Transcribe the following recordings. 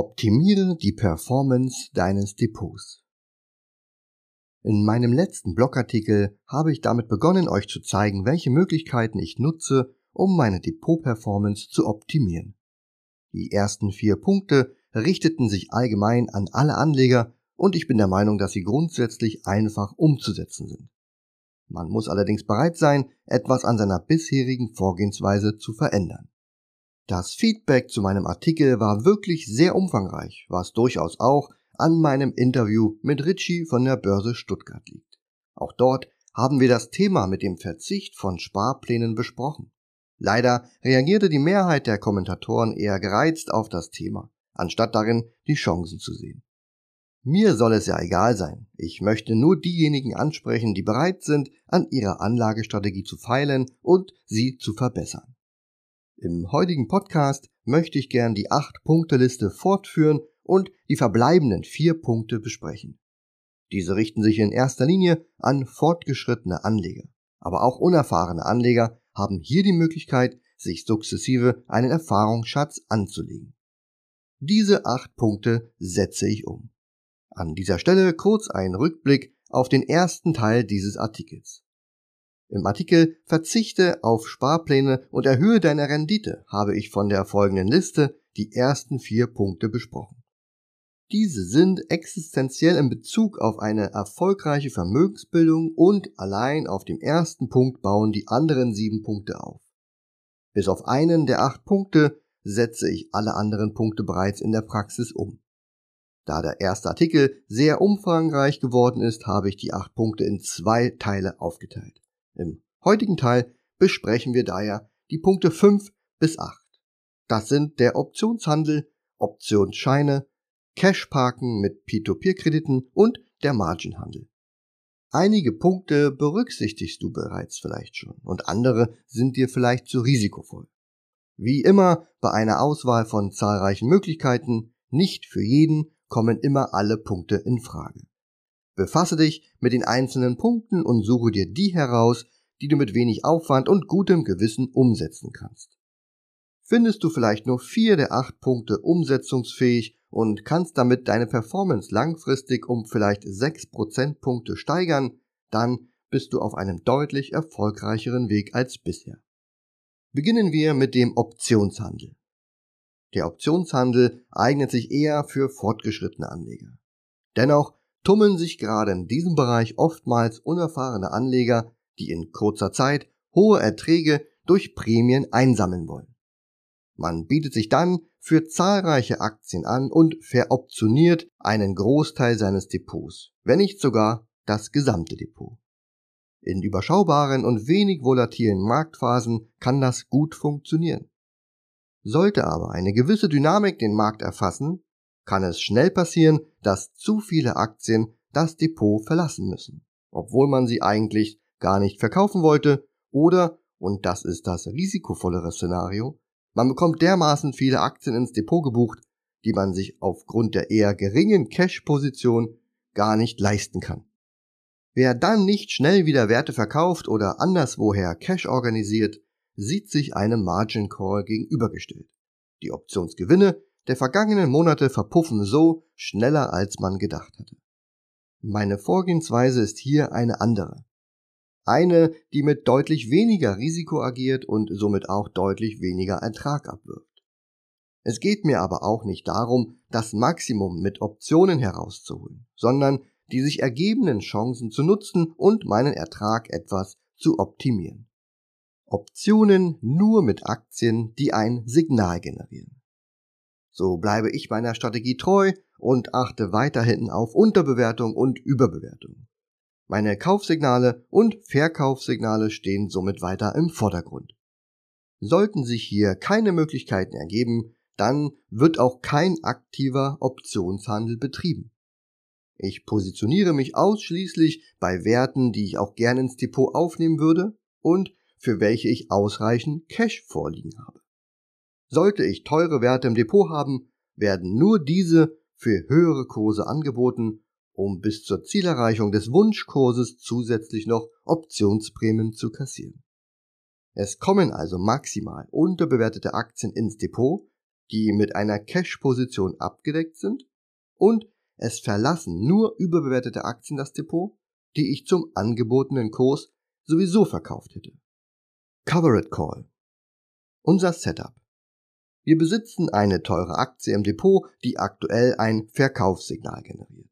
Optimiere die Performance deines Depots. In meinem letzten Blogartikel habe ich damit begonnen, euch zu zeigen, welche Möglichkeiten ich nutze, um meine Depot-Performance zu optimieren. Die ersten vier Punkte richteten sich allgemein an alle Anleger und ich bin der Meinung, dass sie grundsätzlich einfach umzusetzen sind. Man muss allerdings bereit sein, etwas an seiner bisherigen Vorgehensweise zu verändern. Das Feedback zu meinem Artikel war wirklich sehr umfangreich, was durchaus auch an meinem Interview mit Ritchie von der Börse Stuttgart liegt. Auch dort haben wir das Thema mit dem Verzicht von Sparplänen besprochen. Leider reagierte die Mehrheit der Kommentatoren eher gereizt auf das Thema, anstatt darin die Chancen zu sehen. Mir soll es ja egal sein. Ich möchte nur diejenigen ansprechen, die bereit sind, an ihrer Anlagestrategie zu feilen und sie zu verbessern. Im heutigen Podcast möchte ich gern die 8-Punkte-Liste fortführen und die verbleibenden 4 Punkte besprechen. Diese richten sich in erster Linie an fortgeschrittene Anleger. Aber auch unerfahrene Anleger haben hier die Möglichkeit, sich sukzessive einen Erfahrungsschatz anzulegen. Diese 8 Punkte setze ich um. An dieser Stelle kurz ein Rückblick auf den ersten Teil dieses Artikels. Im Artikel Verzichte auf Sparpläne und erhöhe deine Rendite habe ich von der folgenden Liste die ersten vier Punkte besprochen. Diese sind existenziell in Bezug auf eine erfolgreiche Vermögensbildung und allein auf dem ersten Punkt bauen die anderen sieben Punkte auf. Bis auf einen der acht Punkte setze ich alle anderen Punkte bereits in der Praxis um. Da der erste Artikel sehr umfangreich geworden ist, habe ich die acht Punkte in zwei Teile aufgeteilt. Im heutigen Teil besprechen wir daher die Punkte 5 bis 8. Das sind der Optionshandel, Optionsscheine, Cashparken mit P2P-Krediten und der Marginhandel. Einige Punkte berücksichtigst du bereits vielleicht schon und andere sind dir vielleicht zu risikovoll. Wie immer bei einer Auswahl von zahlreichen Möglichkeiten, nicht für jeden kommen immer alle Punkte in Frage. Befasse dich mit den einzelnen Punkten und suche dir die heraus, die du mit wenig Aufwand und gutem Gewissen umsetzen kannst. Findest du vielleicht nur vier der acht Punkte umsetzungsfähig und kannst damit deine Performance langfristig um vielleicht sechs Prozentpunkte steigern, dann bist du auf einem deutlich erfolgreicheren Weg als bisher. Beginnen wir mit dem Optionshandel. Der Optionshandel eignet sich eher für fortgeschrittene Anleger. Dennoch tummeln sich gerade in diesem Bereich oftmals unerfahrene Anleger, die in kurzer Zeit hohe Erträge durch Prämien einsammeln wollen. Man bietet sich dann für zahlreiche Aktien an und veroptioniert einen Großteil seines Depots, wenn nicht sogar das gesamte Depot. In überschaubaren und wenig volatilen Marktphasen kann das gut funktionieren. Sollte aber eine gewisse Dynamik den Markt erfassen, kann es schnell passieren, dass zu viele Aktien das Depot verlassen müssen, obwohl man sie eigentlich gar nicht verkaufen wollte oder, und das ist das risikovollere Szenario, man bekommt dermaßen viele Aktien ins Depot gebucht, die man sich aufgrund der eher geringen Cash-Position gar nicht leisten kann. Wer dann nicht schnell wieder Werte verkauft oder anderswoher Cash organisiert, sieht sich einem Margin Call gegenübergestellt. Die Optionsgewinne der vergangenen Monate verpuffen so schneller als man gedacht hatte. Meine Vorgehensweise ist hier eine andere. Eine, die mit deutlich weniger Risiko agiert und somit auch deutlich weniger Ertrag abwirft. Es geht mir aber auch nicht darum, das Maximum mit Optionen herauszuholen, sondern die sich ergebenden Chancen zu nutzen und meinen Ertrag etwas zu optimieren. Optionen nur mit Aktien, die ein Signal generieren. So bleibe ich meiner Strategie treu und achte weiterhin auf Unterbewertung und Überbewertung. Meine Kaufsignale und Verkaufssignale stehen somit weiter im Vordergrund. Sollten sich hier keine Möglichkeiten ergeben, dann wird auch kein aktiver Optionshandel betrieben. Ich positioniere mich ausschließlich bei Werten, die ich auch gern ins Depot aufnehmen würde und für welche ich ausreichend Cash vorliegen habe. Sollte ich teure Werte im Depot haben, werden nur diese für höhere Kurse angeboten, um bis zur Zielerreichung des Wunschkurses zusätzlich noch Optionsprämien zu kassieren. Es kommen also maximal unterbewertete Aktien ins Depot, die mit einer Cash-Position abgedeckt sind und es verlassen nur überbewertete Aktien das Depot, die ich zum angebotenen Kurs sowieso verkauft hätte. Covered Call. Unser Setup. Wir besitzen eine teure Aktie im Depot, die aktuell ein Verkaufssignal generiert.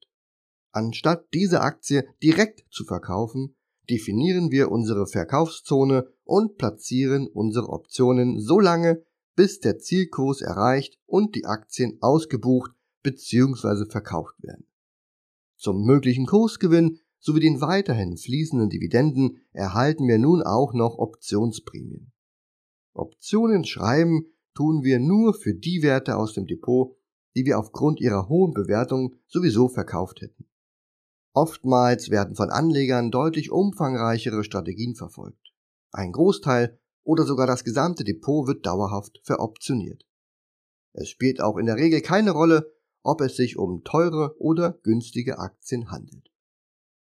Anstatt diese Aktie direkt zu verkaufen, definieren wir unsere Verkaufszone und platzieren unsere Optionen so lange, bis der Zielkurs erreicht und die Aktien ausgebucht bzw. verkauft werden. Zum möglichen Kursgewinn sowie den weiterhin fließenden Dividenden erhalten wir nun auch noch Optionsprämien. Optionen schreiben tun wir nur für die Werte aus dem Depot, die wir aufgrund ihrer hohen Bewertung sowieso verkauft hätten. Oftmals werden von Anlegern deutlich umfangreichere Strategien verfolgt. Ein Großteil oder sogar das gesamte Depot wird dauerhaft veroptioniert. Es spielt auch in der Regel keine Rolle, ob es sich um teure oder günstige Aktien handelt.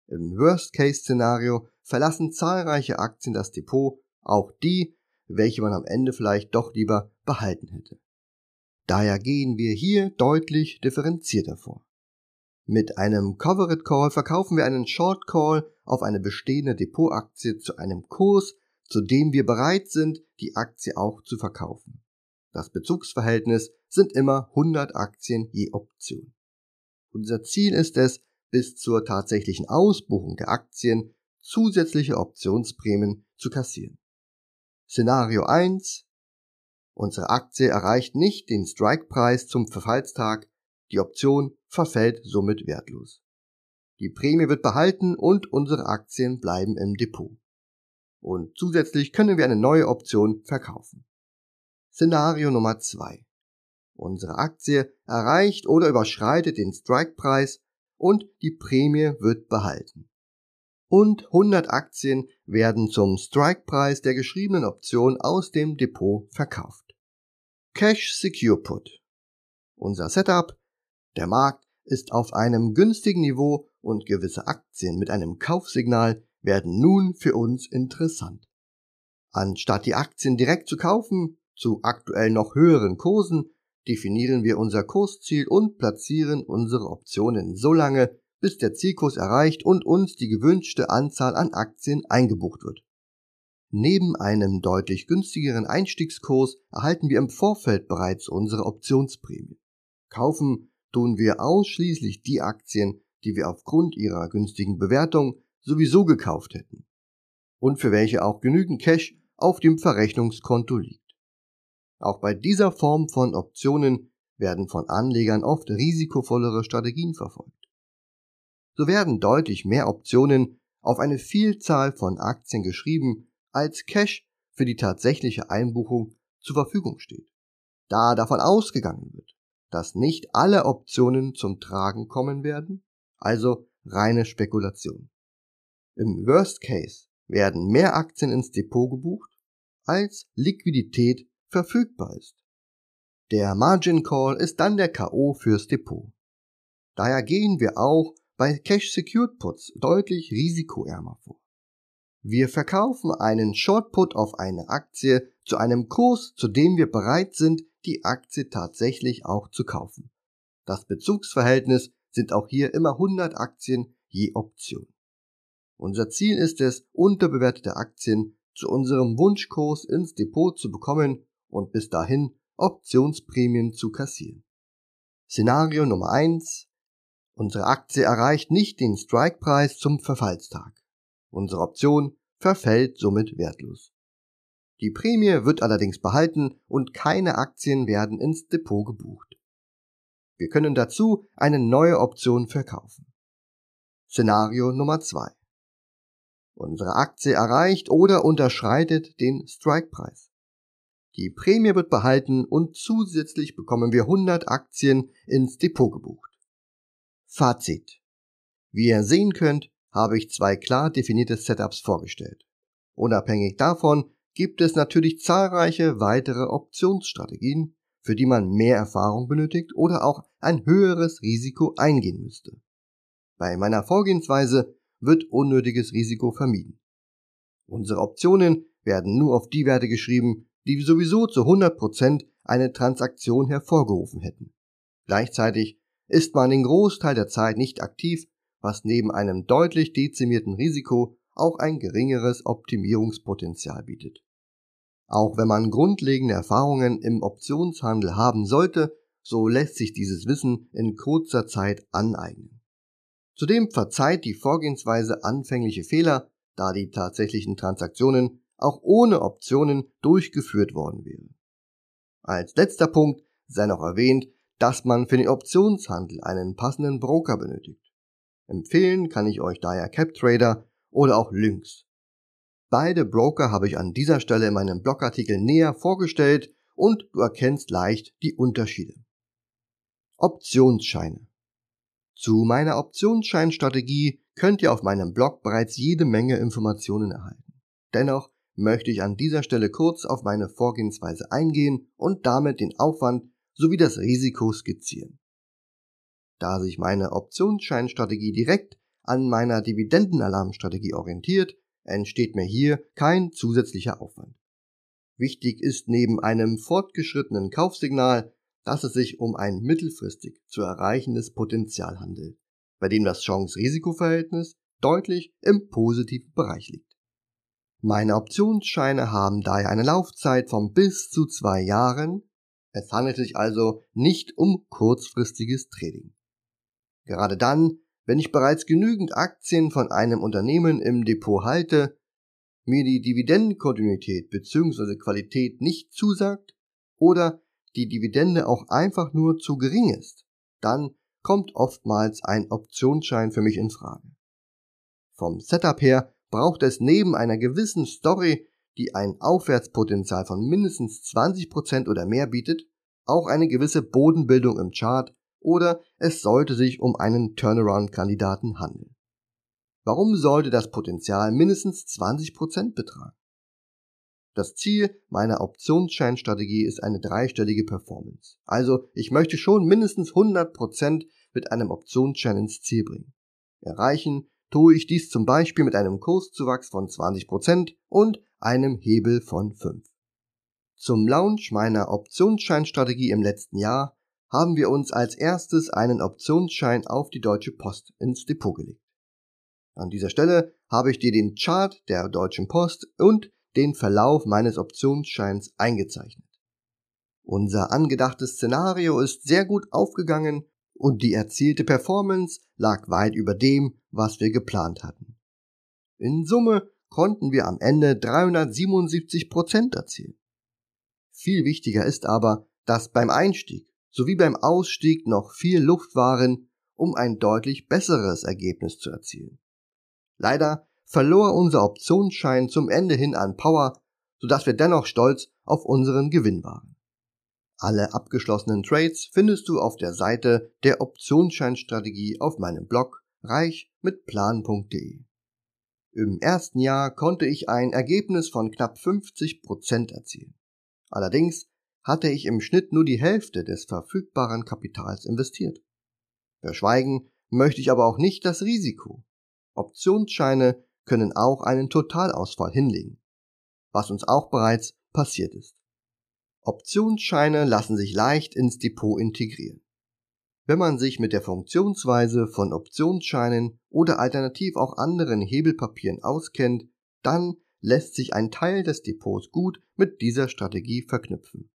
Im Worst-Case-Szenario verlassen zahlreiche Aktien das Depot, auch die, welche man am Ende vielleicht doch lieber behalten hätte. Daher gehen wir hier deutlich differenzierter vor. Mit einem Covered Call verkaufen wir einen Short Call auf eine bestehende Depotaktie zu einem Kurs, zu dem wir bereit sind, die Aktie auch zu verkaufen. Das Bezugsverhältnis sind immer 100 Aktien je Option. Unser Ziel ist es, bis zur tatsächlichen Ausbuchung der Aktien zusätzliche Optionsprämien zu kassieren. Szenario 1 Unsere Aktie erreicht nicht den Strikepreis zum Verfallstag, die Option verfällt somit wertlos. Die Prämie wird behalten und unsere Aktien bleiben im Depot. Und zusätzlich können wir eine neue Option verkaufen. Szenario Nummer 2. Unsere Aktie erreicht oder überschreitet den Strikepreis und die Prämie wird behalten. Und 100 Aktien werden zum Strikepreis der geschriebenen Option aus dem Depot verkauft. Cash Secure Put. Unser Setup der Markt ist auf einem günstigen Niveau und gewisse Aktien mit einem Kaufsignal werden nun für uns interessant. Anstatt die Aktien direkt zu kaufen, zu aktuell noch höheren Kursen, definieren wir unser Kursziel und platzieren unsere Optionen so lange, bis der Zielkurs erreicht und uns die gewünschte Anzahl an Aktien eingebucht wird. Neben einem deutlich günstigeren Einstiegskurs erhalten wir im Vorfeld bereits unsere Optionsprämie. Kaufen tun wir ausschließlich die Aktien, die wir aufgrund ihrer günstigen Bewertung sowieso gekauft hätten und für welche auch genügend Cash auf dem Verrechnungskonto liegt. Auch bei dieser Form von Optionen werden von Anlegern oft risikovollere Strategien verfolgt. So werden deutlich mehr Optionen auf eine Vielzahl von Aktien geschrieben, als Cash für die tatsächliche Einbuchung zur Verfügung steht. Da davon ausgegangen wird, dass nicht alle Optionen zum Tragen kommen werden, also reine Spekulation. Im Worst Case werden mehr Aktien ins Depot gebucht, als Liquidität verfügbar ist. Der Margin Call ist dann der KO fürs Depot. Daher gehen wir auch bei Cash Secured Puts deutlich risikoärmer vor. Wir verkaufen einen Short Put auf eine Aktie zu einem Kurs, zu dem wir bereit sind, die Aktie tatsächlich auch zu kaufen. Das Bezugsverhältnis sind auch hier immer 100 Aktien je Option. Unser Ziel ist es, unterbewertete Aktien zu unserem Wunschkurs ins Depot zu bekommen und bis dahin Optionsprämien zu kassieren. Szenario Nummer 1. Unsere Aktie erreicht nicht den Strikepreis zum Verfallstag. Unsere Option verfällt somit wertlos. Die Prämie wird allerdings behalten und keine Aktien werden ins Depot gebucht. Wir können dazu eine neue Option verkaufen. Szenario Nummer 2. Unsere Aktie erreicht oder unterschreitet den Strikepreis. Die Prämie wird behalten und zusätzlich bekommen wir 100 Aktien ins Depot gebucht. Fazit. Wie ihr sehen könnt, habe ich zwei klar definierte Setups vorgestellt. Unabhängig davon, gibt es natürlich zahlreiche weitere Optionsstrategien, für die man mehr Erfahrung benötigt oder auch ein höheres Risiko eingehen müsste. Bei meiner Vorgehensweise wird unnötiges Risiko vermieden. Unsere Optionen werden nur auf die Werte geschrieben, die sowieso zu 100% eine Transaktion hervorgerufen hätten. Gleichzeitig ist man den Großteil der Zeit nicht aktiv, was neben einem deutlich dezimierten Risiko auch ein geringeres Optimierungspotenzial bietet. Auch wenn man grundlegende Erfahrungen im Optionshandel haben sollte, so lässt sich dieses Wissen in kurzer Zeit aneignen. Zudem verzeiht die Vorgehensweise anfängliche Fehler, da die tatsächlichen Transaktionen auch ohne Optionen durchgeführt worden wären. Als letzter Punkt sei noch erwähnt, dass man für den Optionshandel einen passenden Broker benötigt. Empfehlen kann ich euch daher CapTrader oder auch Lynx. Beide Broker habe ich an dieser Stelle in meinem Blogartikel näher vorgestellt und du erkennst leicht die Unterschiede. Optionsscheine. Zu meiner Optionsscheinstrategie könnt ihr auf meinem Blog bereits jede Menge Informationen erhalten. Dennoch möchte ich an dieser Stelle kurz auf meine Vorgehensweise eingehen und damit den Aufwand sowie das Risiko skizzieren. Da sich meine Optionsscheinstrategie direkt an meiner Dividendenalarmstrategie orientiert, entsteht mir hier kein zusätzlicher Aufwand. Wichtig ist neben einem fortgeschrittenen Kaufsignal, dass es sich um ein mittelfristig zu erreichendes Potenzial handelt, bei dem das Chance-Risiko-Verhältnis deutlich im positiven Bereich liegt. Meine Optionsscheine haben daher eine Laufzeit von bis zu zwei Jahren. Es handelt sich also nicht um kurzfristiges Trading. Gerade dann, wenn ich bereits genügend Aktien von einem Unternehmen im Depot halte, mir die Dividendenkontinuität bzw. Qualität nicht zusagt oder die Dividende auch einfach nur zu gering ist, dann kommt oftmals ein Optionsschein für mich in Frage. Vom Setup her braucht es neben einer gewissen Story, die ein Aufwärtspotenzial von mindestens 20% oder mehr bietet, auch eine gewisse Bodenbildung im Chart oder es sollte sich um einen Turnaround-Kandidaten handeln. Warum sollte das Potenzial mindestens 20% betragen? Das Ziel meiner Optionsscheinstrategie ist eine dreistellige Performance. Also ich möchte schon mindestens 100% mit einem Optionsschein ins Ziel bringen. Erreichen tue ich dies zum Beispiel mit einem Kurszuwachs von 20% und einem Hebel von 5. Zum Launch meiner Optionsscheinstrategie im letzten Jahr haben wir uns als erstes einen Optionsschein auf die Deutsche Post ins Depot gelegt. An dieser Stelle habe ich dir den Chart der Deutschen Post und den Verlauf meines Optionsscheins eingezeichnet. Unser angedachtes Szenario ist sehr gut aufgegangen und die erzielte Performance lag weit über dem, was wir geplant hatten. In Summe konnten wir am Ende 377 Prozent erzielen. Viel wichtiger ist aber, dass beim Einstieg sowie beim Ausstieg noch viel Luft waren, um ein deutlich besseres Ergebnis zu erzielen. Leider verlor unser Optionsschein zum Ende hin an Power, sodass wir dennoch stolz auf unseren Gewinn waren. Alle abgeschlossenen Trades findest du auf der Seite der Optionsscheinstrategie auf meinem Blog reich mit plan.de. Im ersten Jahr konnte ich ein Ergebnis von knapp 50% erzielen. Allerdings hatte ich im Schnitt nur die Hälfte des verfügbaren Kapitals investiert. Verschweigen möchte ich aber auch nicht das Risiko. Optionsscheine können auch einen Totalausfall hinlegen, was uns auch bereits passiert ist. Optionsscheine lassen sich leicht ins Depot integrieren. Wenn man sich mit der Funktionsweise von Optionsscheinen oder alternativ auch anderen Hebelpapieren auskennt, dann lässt sich ein Teil des Depots gut mit dieser Strategie verknüpfen.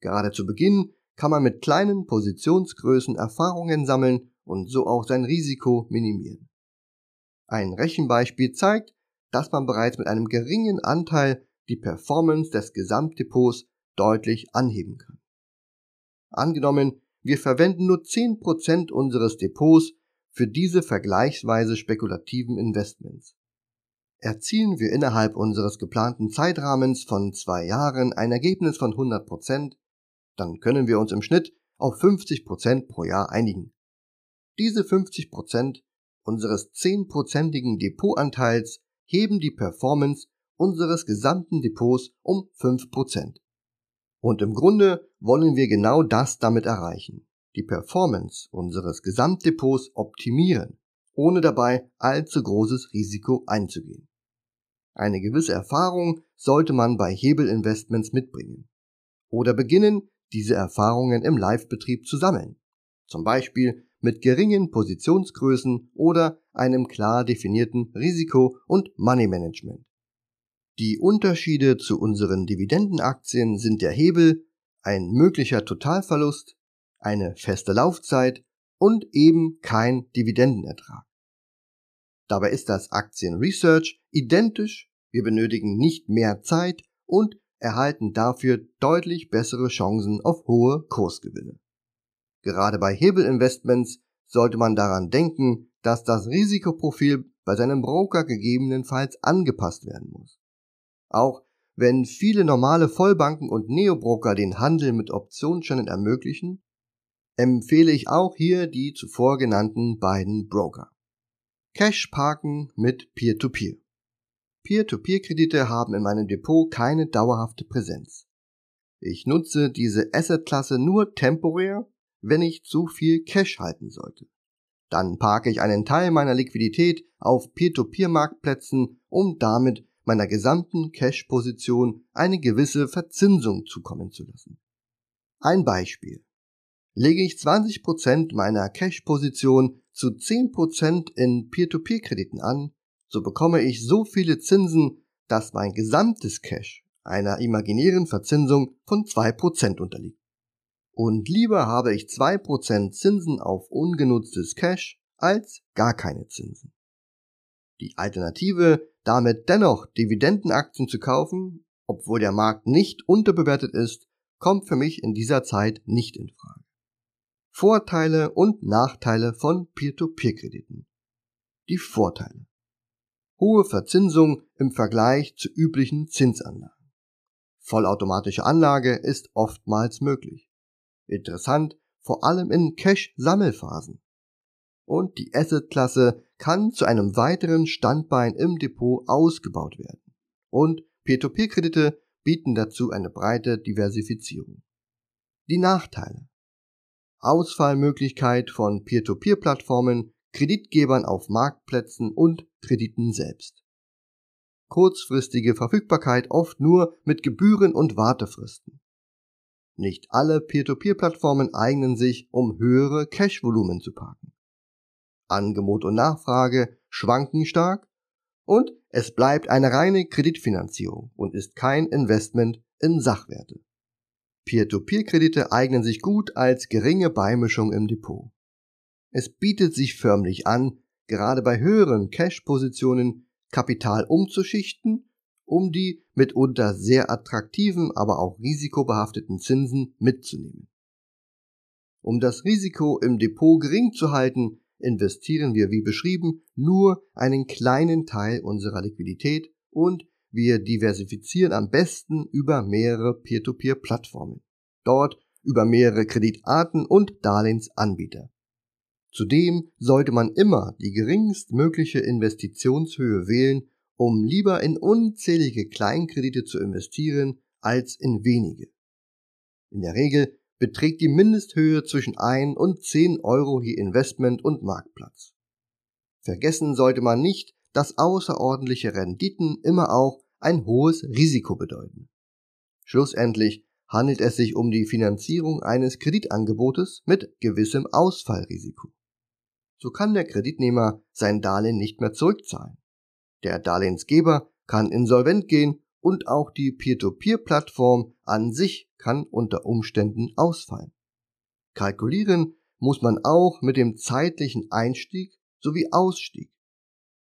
Gerade zu Beginn kann man mit kleinen Positionsgrößen Erfahrungen sammeln und so auch sein Risiko minimieren. Ein Rechenbeispiel zeigt, dass man bereits mit einem geringen Anteil die Performance des Gesamtdepots deutlich anheben kann. Angenommen, wir verwenden nur 10% unseres Depots für diese vergleichsweise spekulativen Investments. Erzielen wir innerhalb unseres geplanten Zeitrahmens von zwei Jahren ein Ergebnis von 100%, dann können wir uns im Schnitt auf 50% pro Jahr einigen. Diese 50% unseres 10%igen Depotanteils heben die Performance unseres gesamten Depots um 5%. Und im Grunde wollen wir genau das damit erreichen. Die Performance unseres Gesamtdepots optimieren, ohne dabei allzu großes Risiko einzugehen. Eine gewisse Erfahrung sollte man bei Hebelinvestments mitbringen. oder beginnen, diese Erfahrungen im Live-Betrieb zu sammeln. Zum Beispiel mit geringen Positionsgrößen oder einem klar definierten Risiko- und Money-Management. Die Unterschiede zu unseren Dividendenaktien sind der Hebel, ein möglicher Totalverlust, eine feste Laufzeit und eben kein Dividendenertrag. Dabei ist das Aktien Research identisch, wir benötigen nicht mehr Zeit und erhalten dafür deutlich bessere Chancen auf hohe Kursgewinne. Gerade bei Hebelinvestments sollte man daran denken, dass das Risikoprofil bei seinem Broker gegebenenfalls angepasst werden muss. Auch wenn viele normale Vollbanken und Neobroker den Handel mit Optionsscheinen ermöglichen, empfehle ich auch hier die zuvor genannten beiden Broker. Cash parken mit Peer-to-Peer. Peer-to-Peer-Kredite haben in meinem Depot keine dauerhafte Präsenz. Ich nutze diese Assetklasse nur temporär, wenn ich zu viel Cash halten sollte. Dann parke ich einen Teil meiner Liquidität auf Peer-to-Peer-Marktplätzen, um damit meiner gesamten Cash-Position eine gewisse Verzinsung zukommen zu lassen. Ein Beispiel. Lege ich 20% meiner Cash-Position zu 10% in Peer-to-Peer-Krediten an, so bekomme ich so viele Zinsen, dass mein gesamtes Cash einer imaginären Verzinsung von 2% unterliegt. Und lieber habe ich 2% Zinsen auf ungenutztes Cash als gar keine Zinsen. Die Alternative, damit dennoch Dividendenaktien zu kaufen, obwohl der Markt nicht unterbewertet ist, kommt für mich in dieser Zeit nicht in Frage. Vorteile und Nachteile von Peer-to-Peer-Krediten. Die Vorteile. Hohe Verzinsung im Vergleich zu üblichen Zinsanlagen. Vollautomatische Anlage ist oftmals möglich. Interessant, vor allem in Cash-Sammelphasen. Und die Asset-Klasse kann zu einem weiteren Standbein im Depot ausgebaut werden. Und Peer-to-Peer-Kredite bieten dazu eine breite Diversifizierung. Die Nachteile. Ausfallmöglichkeit von Peer-to-Peer-Plattformen, Kreditgebern auf Marktplätzen und Krediten selbst. Kurzfristige Verfügbarkeit oft nur mit Gebühren und Wartefristen. Nicht alle Peer-to-Peer-Plattformen eignen sich, um höhere Cash-Volumen zu parken. Angebot und Nachfrage schwanken stark und es bleibt eine reine Kreditfinanzierung und ist kein Investment in Sachwerte. Peer-to-Peer-Kredite eignen sich gut als geringe Beimischung im Depot. Es bietet sich förmlich an, gerade bei höheren Cash-Positionen Kapital umzuschichten, um die mitunter sehr attraktiven, aber auch risikobehafteten Zinsen mitzunehmen. Um das Risiko im Depot gering zu halten, investieren wir wie beschrieben nur einen kleinen Teil unserer Liquidität und wir diversifizieren am besten über mehrere Peer-to-Peer-Plattformen. Dort über mehrere Kreditarten und Darlehensanbieter. Zudem sollte man immer die geringstmögliche Investitionshöhe wählen, um lieber in unzählige Kleinkredite zu investieren als in wenige. In der Regel beträgt die Mindesthöhe zwischen 1 und 10 Euro je Investment und Marktplatz. Vergessen sollte man nicht, dass außerordentliche Renditen immer auch ein hohes Risiko bedeuten. Schlussendlich handelt es sich um die Finanzierung eines Kreditangebotes mit gewissem Ausfallrisiko. So kann der Kreditnehmer sein Darlehen nicht mehr zurückzahlen. Der Darlehensgeber kann insolvent gehen und auch die Peer-to-Peer-Plattform an sich kann unter Umständen ausfallen. Kalkulieren muss man auch mit dem zeitlichen Einstieg sowie Ausstieg.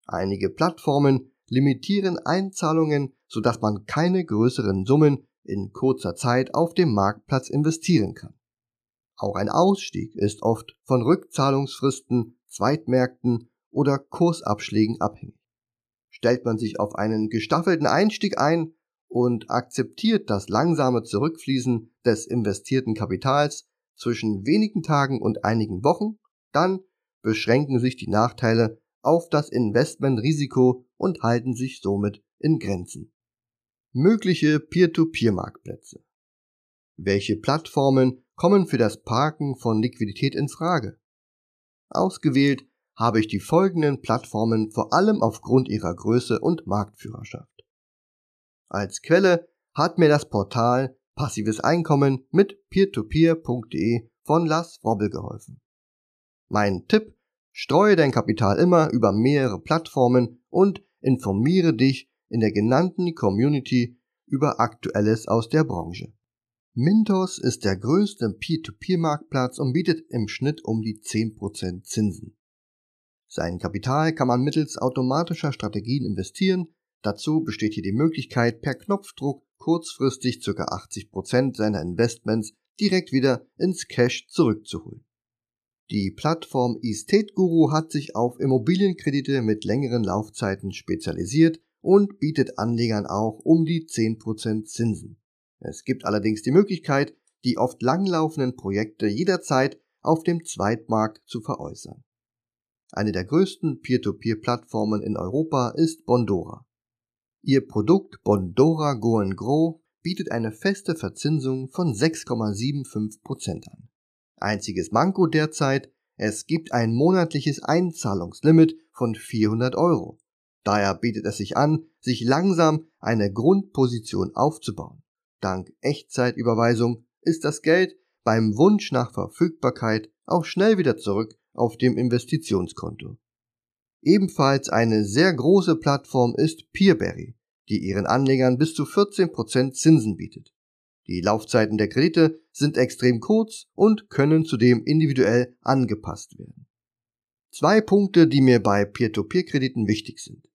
Einige Plattformen limitieren Einzahlungen, sodass man keine größeren Summen in kurzer Zeit auf dem Marktplatz investieren kann. Auch ein Ausstieg ist oft von Rückzahlungsfristen, Zweitmärkten oder Kursabschlägen abhängig stellt man sich auf einen gestaffelten Einstieg ein und akzeptiert das langsame Zurückfließen des investierten Kapitals zwischen wenigen Tagen und einigen Wochen, dann beschränken sich die Nachteile auf das Investmentrisiko und halten sich somit in Grenzen. Mögliche Peer-to-Peer-Marktplätze. Welche Plattformen kommen für das Parken von Liquidität in Frage? Ausgewählt habe ich die folgenden Plattformen vor allem aufgrund ihrer Größe und Marktführerschaft. Als Quelle hat mir das Portal Passives Einkommen mit peertopeer.de von Lars Robbel geholfen. Mein Tipp, streue dein Kapital immer über mehrere Plattformen und informiere dich in der genannten Community über Aktuelles aus der Branche. Mintos ist der größte Peer-to-Peer-Marktplatz und bietet im Schnitt um die 10% Zinsen. Sein Kapital kann man mittels automatischer Strategien investieren. Dazu besteht hier die Möglichkeit, per Knopfdruck kurzfristig ca. 80% seiner Investments direkt wieder ins Cash zurückzuholen. Die Plattform Estate Guru hat sich auf Immobilienkredite mit längeren Laufzeiten spezialisiert und bietet Anlegern auch um die 10% Zinsen. Es gibt allerdings die Möglichkeit, die oft langlaufenden Projekte jederzeit auf dem Zweitmarkt zu veräußern. Eine der größten Peer-to-Peer-Plattformen in Europa ist Bondora. Ihr Produkt Bondora Go Grow bietet eine feste Verzinsung von 6,75% an. Einziges Manko derzeit, es gibt ein monatliches Einzahlungslimit von 400 Euro. Daher bietet es sich an, sich langsam eine Grundposition aufzubauen. Dank Echtzeitüberweisung ist das Geld beim Wunsch nach Verfügbarkeit auch schnell wieder zurück auf dem Investitionskonto. Ebenfalls eine sehr große Plattform ist Peerberry, die ihren Anlegern bis zu 14% Zinsen bietet. Die Laufzeiten der Kredite sind extrem kurz und können zudem individuell angepasst werden. Zwei Punkte, die mir bei Peer-to-Peer-Krediten wichtig sind.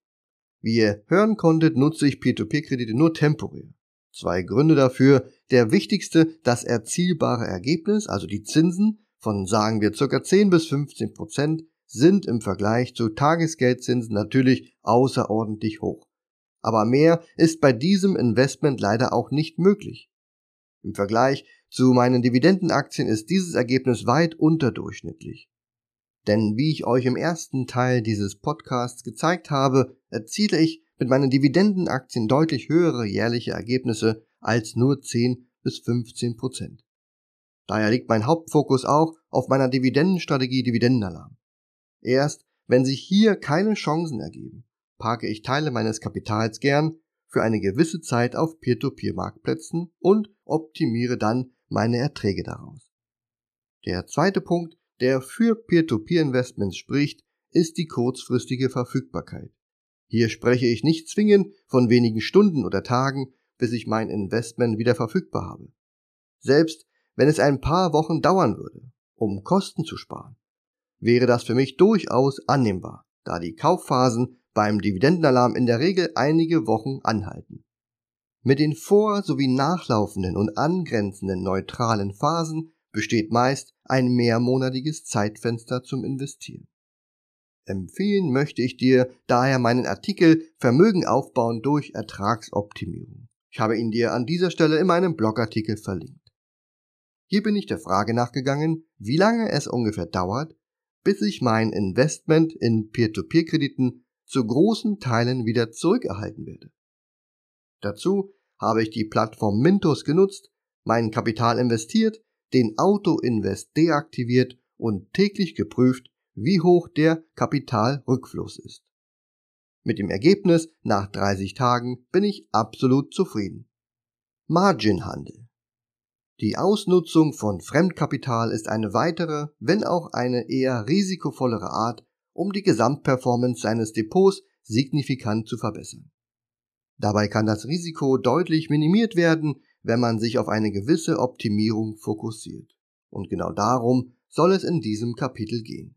Wie ihr hören konntet, nutze ich Peer-to-Peer-Kredite nur temporär. Zwei Gründe dafür. Der wichtigste, das erzielbare Ergebnis, also die Zinsen von sagen wir ca. 10 bis 15 Prozent, sind im Vergleich zu Tagesgeldzinsen natürlich außerordentlich hoch. Aber mehr ist bei diesem Investment leider auch nicht möglich. Im Vergleich zu meinen Dividendenaktien ist dieses Ergebnis weit unterdurchschnittlich. Denn wie ich euch im ersten Teil dieses Podcasts gezeigt habe, erziele ich mit meinen Dividendenaktien deutlich höhere jährliche Ergebnisse als nur 10 bis 15 Prozent. Daher liegt mein Hauptfokus auch auf meiner Dividendenstrategie Dividendenalarm. Erst wenn sich hier keine Chancen ergeben, parke ich Teile meines Kapitals gern für eine gewisse Zeit auf Peer-to-Peer-Marktplätzen und optimiere dann meine Erträge daraus. Der zweite Punkt, der für Peer-to-Peer-Investments spricht, ist die kurzfristige Verfügbarkeit. Hier spreche ich nicht zwingend von wenigen Stunden oder Tagen, bis ich mein Investment wieder verfügbar habe. Selbst wenn es ein paar Wochen dauern würde, um Kosten zu sparen, wäre das für mich durchaus annehmbar, da die Kaufphasen beim Dividendenalarm in der Regel einige Wochen anhalten. Mit den vor- sowie nachlaufenden und angrenzenden neutralen Phasen besteht meist ein mehrmonatiges Zeitfenster zum Investieren. Empfehlen möchte ich dir daher meinen Artikel Vermögen aufbauen durch Ertragsoptimierung. Ich habe ihn dir an dieser Stelle in meinem Blogartikel verlinkt. Hier bin ich der Frage nachgegangen, wie lange es ungefähr dauert, bis ich mein Investment in Peer-to-Peer-Krediten zu großen Teilen wieder zurückerhalten werde. Dazu habe ich die Plattform Mintos genutzt, mein Kapital investiert, den Auto-Invest deaktiviert und täglich geprüft, wie hoch der Kapitalrückfluss ist. Mit dem Ergebnis nach 30 Tagen bin ich absolut zufrieden. Marginhandel. Die Ausnutzung von Fremdkapital ist eine weitere, wenn auch eine eher risikovollere Art, um die Gesamtperformance seines Depots signifikant zu verbessern. Dabei kann das Risiko deutlich minimiert werden, wenn man sich auf eine gewisse Optimierung fokussiert. Und genau darum soll es in diesem Kapitel gehen.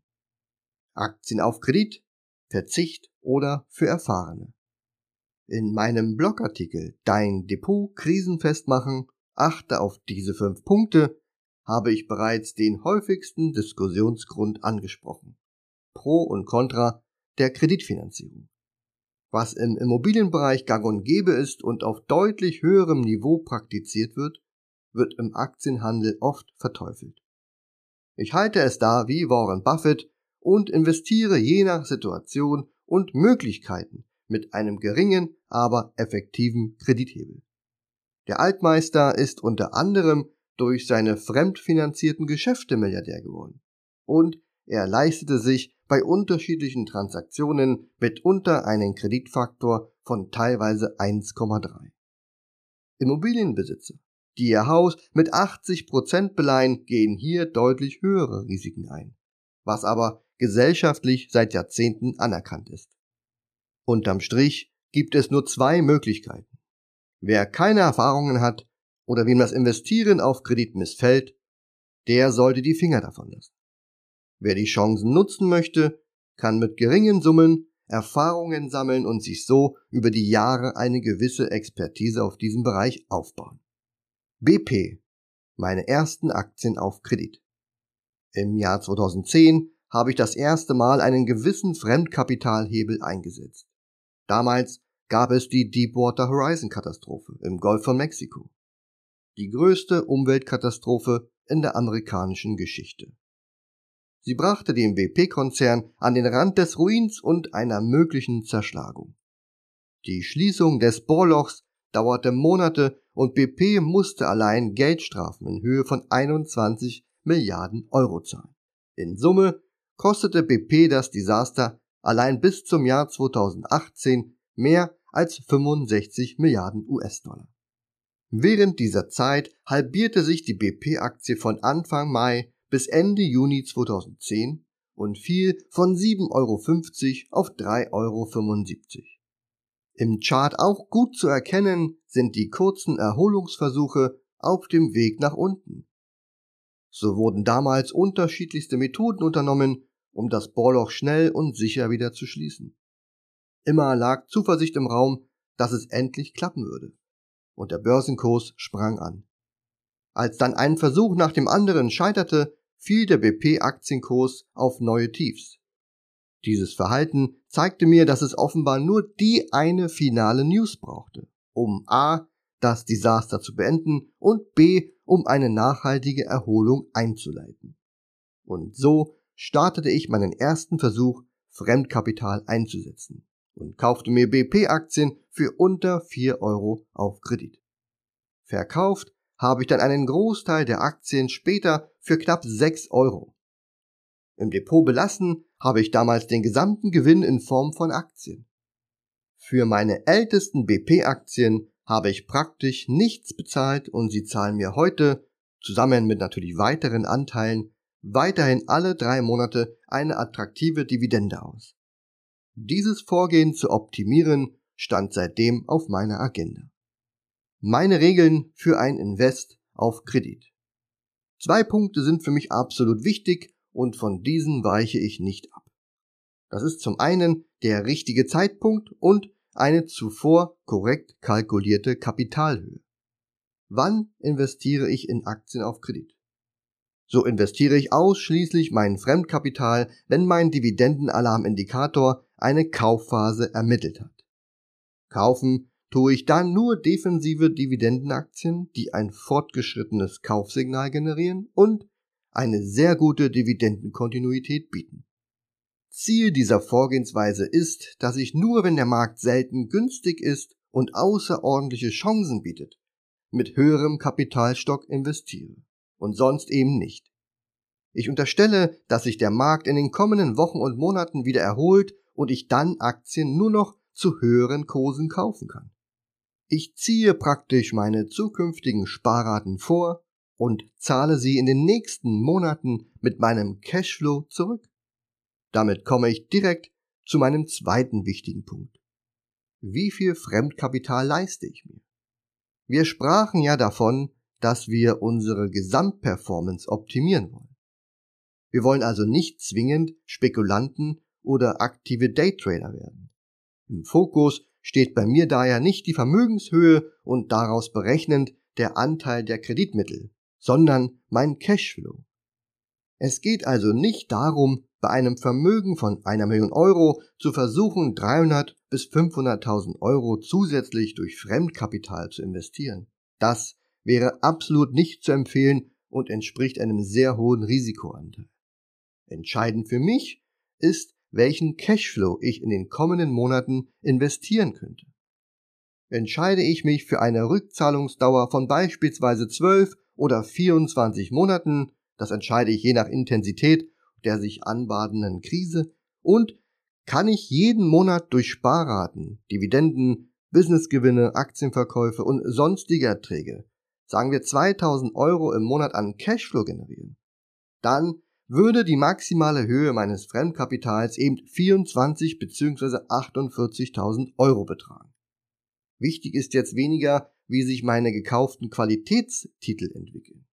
Aktien auf Kredit, Verzicht oder für Erfahrene. In meinem Blogartikel Dein Depot krisenfest machen, achte auf diese fünf Punkte, habe ich bereits den häufigsten Diskussionsgrund angesprochen. Pro und Contra der Kreditfinanzierung. Was im Immobilienbereich gang und gäbe ist und auf deutlich höherem Niveau praktiziert wird, wird im Aktienhandel oft verteufelt. Ich halte es da wie Warren Buffett und investiere je nach Situation und Möglichkeiten mit einem geringen, aber effektiven Kredithebel. Der Altmeister ist unter anderem durch seine fremdfinanzierten Geschäfte Milliardär geworden. Und er leistete sich bei unterschiedlichen Transaktionen mitunter einen Kreditfaktor von teilweise 1,3. Immobilienbesitzer, die ihr Haus mit 80% beleihen, gehen hier deutlich höhere Risiken ein, was aber gesellschaftlich seit Jahrzehnten anerkannt ist. Unterm Strich gibt es nur zwei Möglichkeiten. Wer keine Erfahrungen hat oder wem das Investieren auf Kredit missfällt, der sollte die Finger davon lassen. Wer die Chancen nutzen möchte, kann mit geringen Summen Erfahrungen sammeln und sich so über die Jahre eine gewisse Expertise auf diesem Bereich aufbauen. BP. Meine ersten Aktien auf Kredit. Im Jahr 2010 habe ich das erste Mal einen gewissen Fremdkapitalhebel eingesetzt. Damals gab es die Deepwater Horizon Katastrophe im Golf von Mexiko. Die größte Umweltkatastrophe in der amerikanischen Geschichte. Sie brachte den BP-Konzern an den Rand des Ruins und einer möglichen Zerschlagung. Die Schließung des Bohrlochs dauerte Monate und BP musste allein Geldstrafen in Höhe von 21 Milliarden Euro zahlen. In Summe kostete BP das Desaster allein bis zum Jahr 2018 mehr als 65 Milliarden US-Dollar. Während dieser Zeit halbierte sich die BP-Aktie von Anfang Mai bis Ende Juni 2010 und fiel von 7,50 Euro auf 3,75 Euro. Im Chart auch gut zu erkennen sind die kurzen Erholungsversuche auf dem Weg nach unten. So wurden damals unterschiedlichste Methoden unternommen, um das Bohrloch schnell und sicher wieder zu schließen. Immer lag Zuversicht im Raum, dass es endlich klappen würde. Und der Börsenkurs sprang an. Als dann ein Versuch nach dem anderen scheiterte, fiel der BP-Aktienkurs auf neue Tiefs. Dieses Verhalten zeigte mir, dass es offenbar nur die eine finale News brauchte, um a. das Desaster zu beenden und b. um eine nachhaltige Erholung einzuleiten. Und so startete ich meinen ersten Versuch, Fremdkapital einzusetzen und kaufte mir BP-Aktien für unter 4 Euro auf Kredit. Verkauft habe ich dann einen Großteil der Aktien später für knapp 6 Euro. Im Depot belassen habe ich damals den gesamten Gewinn in Form von Aktien. Für meine ältesten BP-Aktien habe ich praktisch nichts bezahlt und sie zahlen mir heute, zusammen mit natürlich weiteren Anteilen, weiterhin alle drei Monate eine attraktive Dividende aus. Dieses Vorgehen zu optimieren stand seitdem auf meiner Agenda. Meine Regeln für ein Invest auf Kredit. Zwei Punkte sind für mich absolut wichtig und von diesen weiche ich nicht ab. Das ist zum einen der richtige Zeitpunkt und eine zuvor korrekt kalkulierte Kapitalhöhe. Wann investiere ich in Aktien auf Kredit? So investiere ich ausschließlich mein Fremdkapital, wenn mein Dividendenalarmindikator eine Kaufphase ermittelt hat. Kaufen tue ich dann nur defensive Dividendenaktien, die ein fortgeschrittenes Kaufsignal generieren und eine sehr gute Dividendenkontinuität bieten. Ziel dieser Vorgehensweise ist, dass ich nur wenn der Markt selten günstig ist und außerordentliche Chancen bietet, mit höherem Kapitalstock investiere und sonst eben nicht. Ich unterstelle, dass sich der Markt in den kommenden Wochen und Monaten wieder erholt und ich dann Aktien nur noch zu höheren Kursen kaufen kann. Ich ziehe praktisch meine zukünftigen Sparraten vor und zahle sie in den nächsten Monaten mit meinem Cashflow zurück. Damit komme ich direkt zu meinem zweiten wichtigen Punkt. Wie viel Fremdkapital leiste ich mir? Wir sprachen ja davon, dass wir unsere Gesamtperformance optimieren wollen. Wir wollen also nicht zwingend Spekulanten oder aktive Daytrader werden. Im Fokus steht bei mir daher nicht die Vermögenshöhe und daraus berechnend der Anteil der Kreditmittel, sondern mein Cashflow. Es geht also nicht darum, bei einem Vermögen von einer Million Euro zu versuchen, 300 bis 500.000 Euro zusätzlich durch Fremdkapital zu investieren. Das wäre absolut nicht zu empfehlen und entspricht einem sehr hohen Risikoanteil. Entscheidend für mich ist, welchen Cashflow ich in den kommenden Monaten investieren könnte. Entscheide ich mich für eine Rückzahlungsdauer von beispielsweise 12 oder 24 Monaten, das entscheide ich je nach Intensität der sich anbadenden Krise, und kann ich jeden Monat durch Sparraten, Dividenden, Businessgewinne, Aktienverkäufe und sonstige Erträge sagen wir 2000 Euro im Monat an Cashflow generieren, dann würde die maximale Höhe meines Fremdkapitals eben 24 bzw. 48.000 Euro betragen. Wichtig ist jetzt weniger, wie sich meine gekauften Qualitätstitel entwickeln.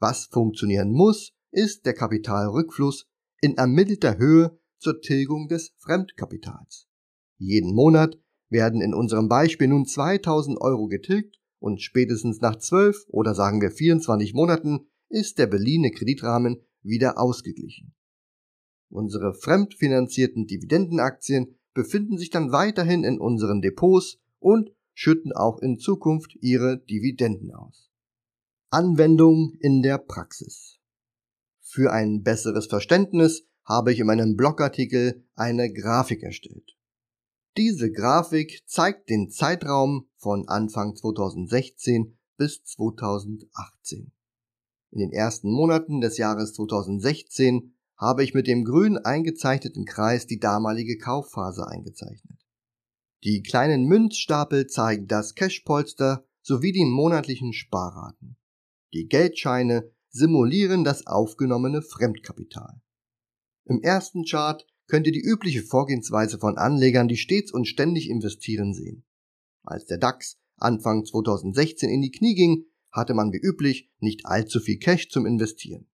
Was funktionieren muss, ist der Kapitalrückfluss in ermittelter Höhe zur Tilgung des Fremdkapitals. Jeden Monat werden in unserem Beispiel nun 2000 Euro getilgt und spätestens nach 12 oder sagen wir 24 Monaten ist der beliehene Kreditrahmen wieder ausgeglichen. Unsere fremdfinanzierten Dividendenaktien befinden sich dann weiterhin in unseren Depots und schütten auch in Zukunft ihre Dividenden aus. Anwendung in der Praxis. Für ein besseres Verständnis habe ich in meinem Blogartikel eine Grafik erstellt. Diese Grafik zeigt den Zeitraum von Anfang 2016 bis 2018. In den ersten Monaten des Jahres 2016 habe ich mit dem grün eingezeichneten Kreis die damalige Kaufphase eingezeichnet. Die kleinen Münzstapel zeigen das Cashpolster sowie die monatlichen Sparraten. Die Geldscheine simulieren das aufgenommene Fremdkapital. Im ersten Chart könnt ihr die übliche Vorgehensweise von Anlegern, die stets und ständig investieren, sehen. Als der DAX Anfang 2016 in die Knie ging, hatte man wie üblich nicht allzu viel Cash zum Investieren.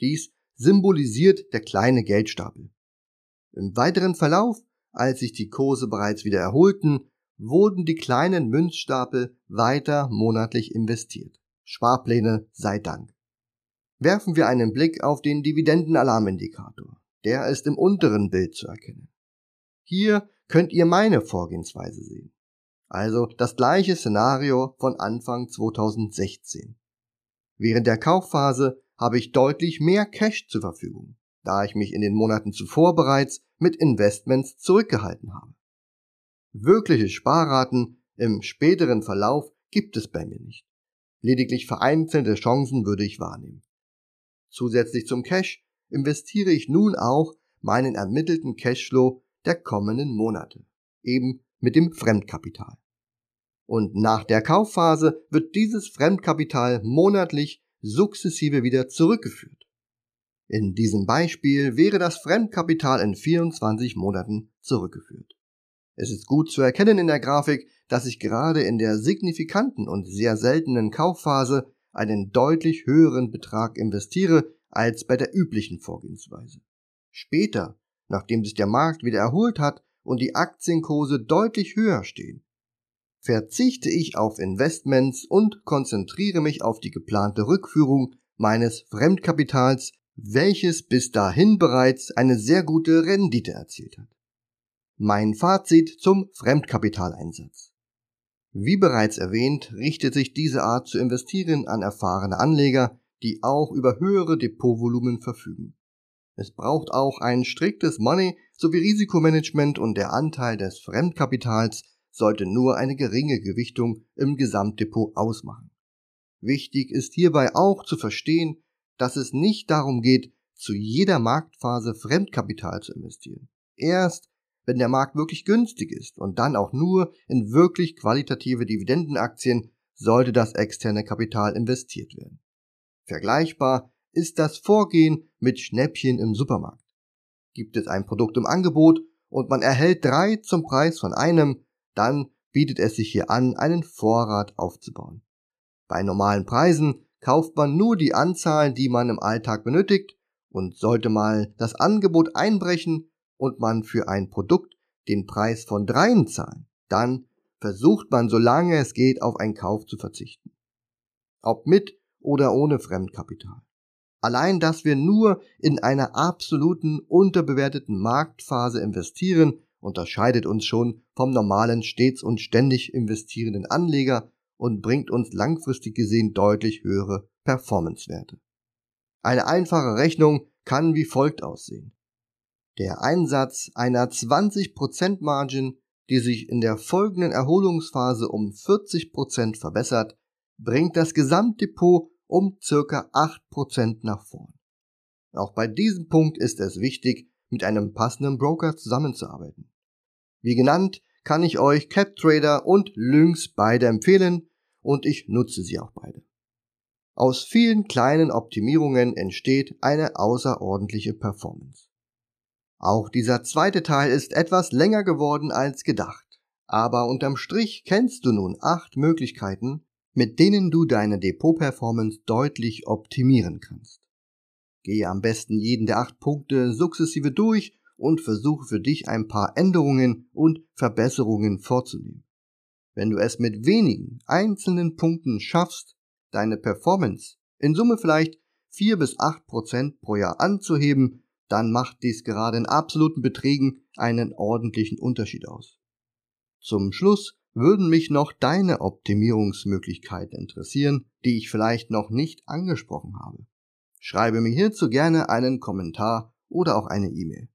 Dies symbolisiert der kleine Geldstapel. Im weiteren Verlauf, als sich die Kurse bereits wieder erholten, wurden die kleinen Münzstapel weiter monatlich investiert. Sparpläne sei Dank. Werfen wir einen Blick auf den Dividendenalarmindikator. Der ist im unteren Bild zu erkennen. Hier könnt ihr meine Vorgehensweise sehen. Also das gleiche Szenario von Anfang 2016. Während der Kaufphase habe ich deutlich mehr Cash zur Verfügung, da ich mich in den Monaten zuvor bereits mit Investments zurückgehalten habe. Wirkliche Sparraten im späteren Verlauf gibt es bei mir nicht. Lediglich vereinzelte Chancen würde ich wahrnehmen. Zusätzlich zum Cash investiere ich nun auch meinen ermittelten Cashflow der kommenden Monate, eben mit dem Fremdkapital. Und nach der Kaufphase wird dieses Fremdkapital monatlich sukzessive wieder zurückgeführt. In diesem Beispiel wäre das Fremdkapital in 24 Monaten zurückgeführt. Es ist gut zu erkennen in der Grafik, dass ich gerade in der signifikanten und sehr seltenen Kaufphase einen deutlich höheren Betrag investiere als bei der üblichen Vorgehensweise. Später, nachdem sich der Markt wieder erholt hat, und die Aktienkurse deutlich höher stehen, verzichte ich auf Investments und konzentriere mich auf die geplante Rückführung meines Fremdkapitals, welches bis dahin bereits eine sehr gute Rendite erzielt hat. Mein Fazit zum Fremdkapitaleinsatz. Wie bereits erwähnt, richtet sich diese Art zu investieren an erfahrene Anleger, die auch über höhere Depotvolumen verfügen. Es braucht auch ein striktes Money- sowie Risikomanagement und der Anteil des Fremdkapitals sollte nur eine geringe Gewichtung im Gesamtdepot ausmachen. Wichtig ist hierbei auch zu verstehen, dass es nicht darum geht, zu jeder Marktphase Fremdkapital zu investieren. Erst wenn der Markt wirklich günstig ist und dann auch nur in wirklich qualitative Dividendenaktien sollte das externe Kapital investiert werden. Vergleichbar ist das Vorgehen mit Schnäppchen im Supermarkt. Gibt es ein Produkt im Angebot und man erhält drei zum Preis von einem, dann bietet es sich hier an, einen Vorrat aufzubauen. Bei normalen Preisen kauft man nur die Anzahl, die man im Alltag benötigt, und sollte mal das Angebot einbrechen und man für ein Produkt den Preis von dreien zahlen, dann versucht man solange es geht auf einen Kauf zu verzichten. Ob mit oder ohne Fremdkapital. Allein, dass wir nur in einer absoluten unterbewerteten Marktphase investieren, unterscheidet uns schon vom normalen stets und ständig investierenden Anleger und bringt uns langfristig gesehen deutlich höhere Performancewerte. Eine einfache Rechnung kann wie folgt aussehen. Der Einsatz einer 20% Margin, die sich in der folgenden Erholungsphase um 40% verbessert, bringt das Gesamtdepot um circa 8% nach vorn. Auch bei diesem Punkt ist es wichtig, mit einem passenden Broker zusammenzuarbeiten. Wie genannt, kann ich euch CapTrader und Lynx beide empfehlen und ich nutze sie auch beide. Aus vielen kleinen Optimierungen entsteht eine außerordentliche Performance. Auch dieser zweite Teil ist etwas länger geworden als gedacht, aber unterm Strich kennst du nun acht Möglichkeiten, mit denen du deine Depot-Performance deutlich optimieren kannst. Gehe am besten jeden der acht Punkte sukzessive durch und versuche für dich ein paar Änderungen und Verbesserungen vorzunehmen. Wenn du es mit wenigen einzelnen Punkten schaffst, deine Performance in Summe vielleicht 4 bis 8 Prozent pro Jahr anzuheben, dann macht dies gerade in absoluten Beträgen einen ordentlichen Unterschied aus. Zum Schluss würden mich noch deine Optimierungsmöglichkeiten interessieren, die ich vielleicht noch nicht angesprochen habe. Schreibe mir hierzu gerne einen Kommentar oder auch eine E-Mail.